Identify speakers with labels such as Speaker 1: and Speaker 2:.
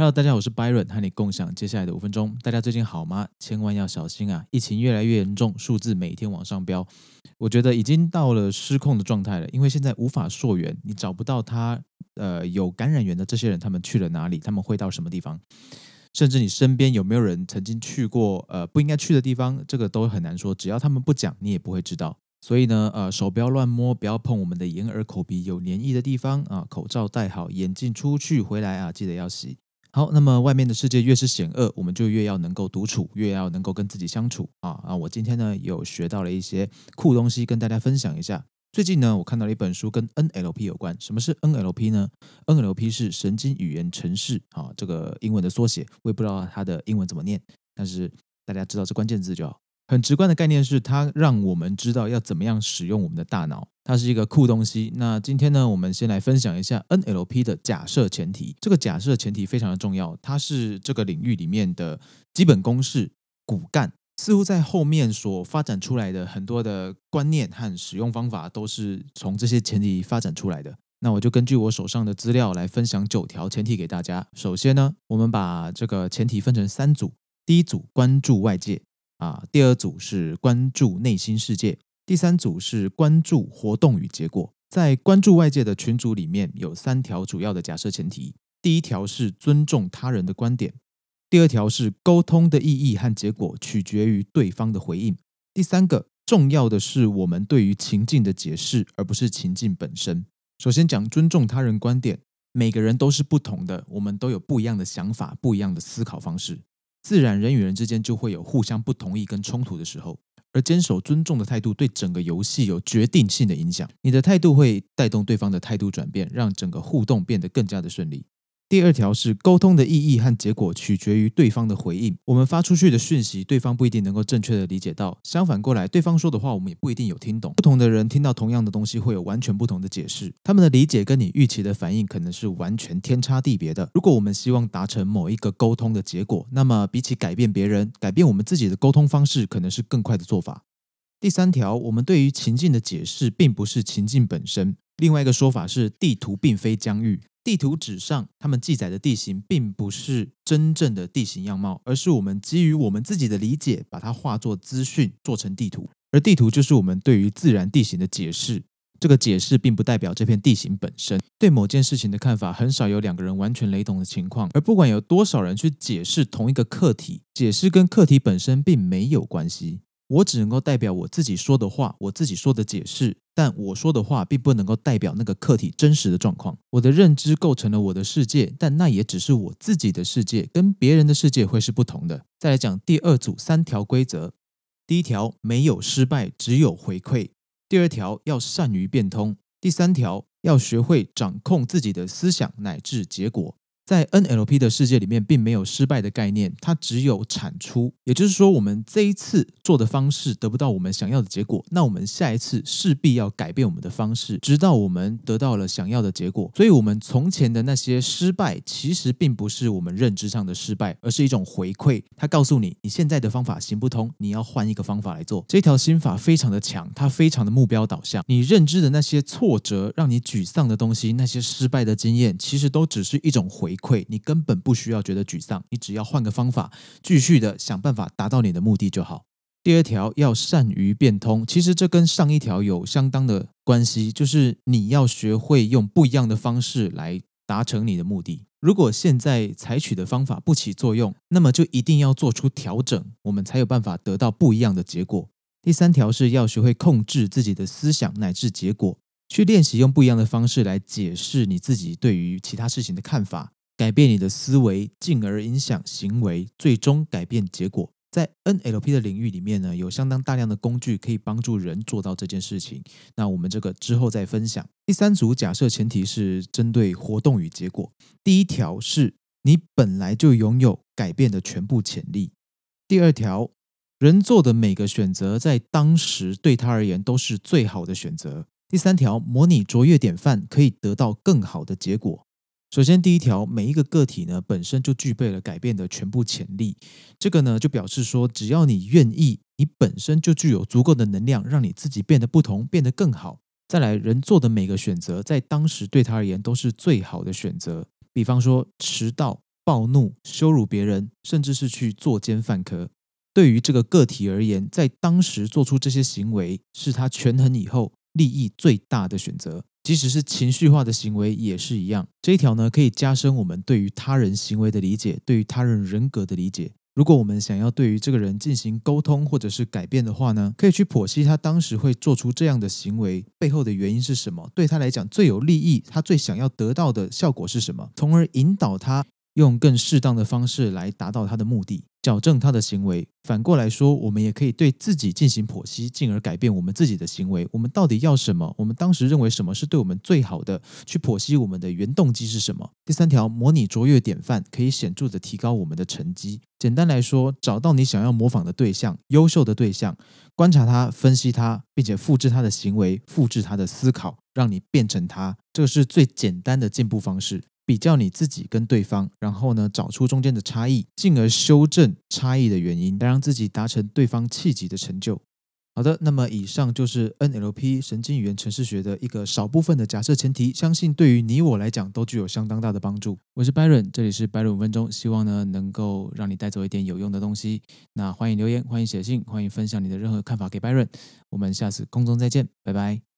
Speaker 1: Hello，大家好，我是 Byron，和你共享接下来的五分钟。大家最近好吗？千万要小心啊！疫情越来越严重，数字每天往上飙，我觉得已经到了失控的状态了。因为现在无法溯源，你找不到他呃有感染源的这些人，他们去了哪里？他们会到什么地方？甚至你身边有没有人曾经去过呃不应该去的地方？这个都很难说。只要他们不讲，你也不会知道。所以呢，呃，手不要乱摸，不要碰我们的眼耳口鼻有黏液的地方啊。口罩戴好，眼镜出去回来啊，记得要洗。好，那么外面的世界越是险恶，我们就越要能够独处，越要能够跟自己相处啊啊！我今天呢有学到了一些酷东西，跟大家分享一下。最近呢，我看到了一本书跟 NLP 有关。什么是 NLP 呢？NLP 是神经语言程式啊，这个英文的缩写，我也不知道它的英文怎么念，但是大家知道这关键字就好。很直观的概念是，它让我们知道要怎么样使用我们的大脑，它是一个酷东西。那今天呢，我们先来分享一下 NLP 的假设前提。这个假设前提非常的重要，它是这个领域里面的基本公式骨干。似乎在后面所发展出来的很多的观念和使用方法，都是从这些前提发展出来的。那我就根据我手上的资料来分享九条前提给大家。首先呢，我们把这个前提分成三组，第一组关注外界。啊，第二组是关注内心世界，第三组是关注活动与结果。在关注外界的群组里面有三条主要的假设前提：第一条是尊重他人的观点；第二条是沟通的意义和结果取决于对方的回应；第三个重要的是我们对于情境的解释，而不是情境本身。首先讲尊重他人观点，每个人都是不同的，我们都有不一样的想法，不一样的思考方式。自然，人与人之间就会有互相不同意跟冲突的时候，而坚守尊重的态度对整个游戏有决定性的影响。你的态度会带动对方的态度转变，让整个互动变得更加的顺利。第二条是沟通的意义和结果取决于对方的回应。我们发出去的讯息，对方不一定能够正确的理解到；相反过来，对方说的话，我们也不一定有听懂。不同的人听到同样的东西，会有完全不同的解释。他们的理解跟你预期的反应可能是完全天差地别的。如果我们希望达成某一个沟通的结果，那么比起改变别人，改变我们自己的沟通方式，可能是更快的做法。第三条，我们对于情境的解释，并不是情境本身。另外一个说法是，地图并非疆域。地图纸上，他们记载的地形并不是真正的地形样貌，而是我们基于我们自己的理解，把它化作资讯，做成地图。而地图就是我们对于自然地形的解释。这个解释并不代表这片地形本身。对某件事情的看法，很少有两个人完全雷同的情况。而不管有多少人去解释同一个课题，解释跟课题本身并没有关系。我只能够代表我自己说的话，我自己说的解释，但我说的话并不能够代表那个客体真实的状况。我的认知构成了我的世界，但那也只是我自己的世界，跟别人的世界会是不同的。再来讲第二组三条规则：第一条，没有失败，只有回馈；第二条，要善于变通；第三条，要学会掌控自己的思想乃至结果。在 NLP 的世界里面，并没有失败的概念，它只有产出。也就是说，我们这一次做的方式得不到我们想要的结果，那我们下一次势必要改变我们的方式，直到我们得到了想要的结果。所以，我们从前的那些失败，其实并不是我们认知上的失败，而是一种回馈。它告诉你，你现在的方法行不通，你要换一个方法来做。这条心法非常的强，它非常的目标导向。你认知的那些挫折，让你沮丧的东西，那些失败的经验，其实都只是一种回。馈你根本不需要觉得沮丧，你只要换个方法，继续的想办法达到你的目的就好。第二条要善于变通，其实这跟上一条有相当的关系，就是你要学会用不一样的方式来达成你的目的。如果现在采取的方法不起作用，那么就一定要做出调整，我们才有办法得到不一样的结果。第三条是要学会控制自己的思想乃至结果，去练习用不一样的方式来解释你自己对于其他事情的看法。改变你的思维，进而影响行为，最终改变结果。在 NLP 的领域里面呢，有相当大量的工具可以帮助人做到这件事情。那我们这个之后再分享。第三组假设前提是针对活动与结果。第一条是你本来就拥有改变的全部潜力。第二条，人做的每个选择在当时对他而言都是最好的选择。第三条，模拟卓越典范可以得到更好的结果。首先，第一条，每一个个体呢本身就具备了改变的全部潜力。这个呢就表示说，只要你愿意，你本身就具有足够的能量，让你自己变得不同，变得更好。再来，人做的每个选择，在当时对他而言都是最好的选择。比方说，迟到、暴怒、羞辱别人，甚至是去作奸犯科。对于这个个体而言，在当时做出这些行为，是他权衡以后利益最大的选择。即使是情绪化的行为也是一样。这一条呢，可以加深我们对于他人行为的理解，对于他人人格的理解。如果我们想要对于这个人进行沟通或者是改变的话呢，可以去剖析他当时会做出这样的行为背后的原因是什么，对他来讲最有利益，他最想要得到的效果是什么，从而引导他。用更适当的方式来达到他的目的，矫正他的行为。反过来说，我们也可以对自己进行剖析，进而改变我们自己的行为。我们到底要什么？我们当时认为什么是对我们最好的？去剖析我们的原动机是什么？第三条，模拟卓越典范，可以显著的提高我们的成绩。简单来说，找到你想要模仿的对象，优秀的对象，观察他，分析他，并且复制他的行为，复制他的思考，让你变成他。这个是最简单的进步方式。比较你自己跟对方，然后呢，找出中间的差异，进而修正差异的原因，来让自己达成对方气急的成就。好的，那么以上就是 NLP 神经语言程式学的一个少部分的假设前提，相信对于你我来讲都具有相当大的帮助。我是 Byron，这里是 Byron 五分钟，希望呢能够让你带走一点有用的东西。那欢迎留言，欢迎写信，欢迎分享你的任何看法给 Byron。我们下次空中再见，拜拜。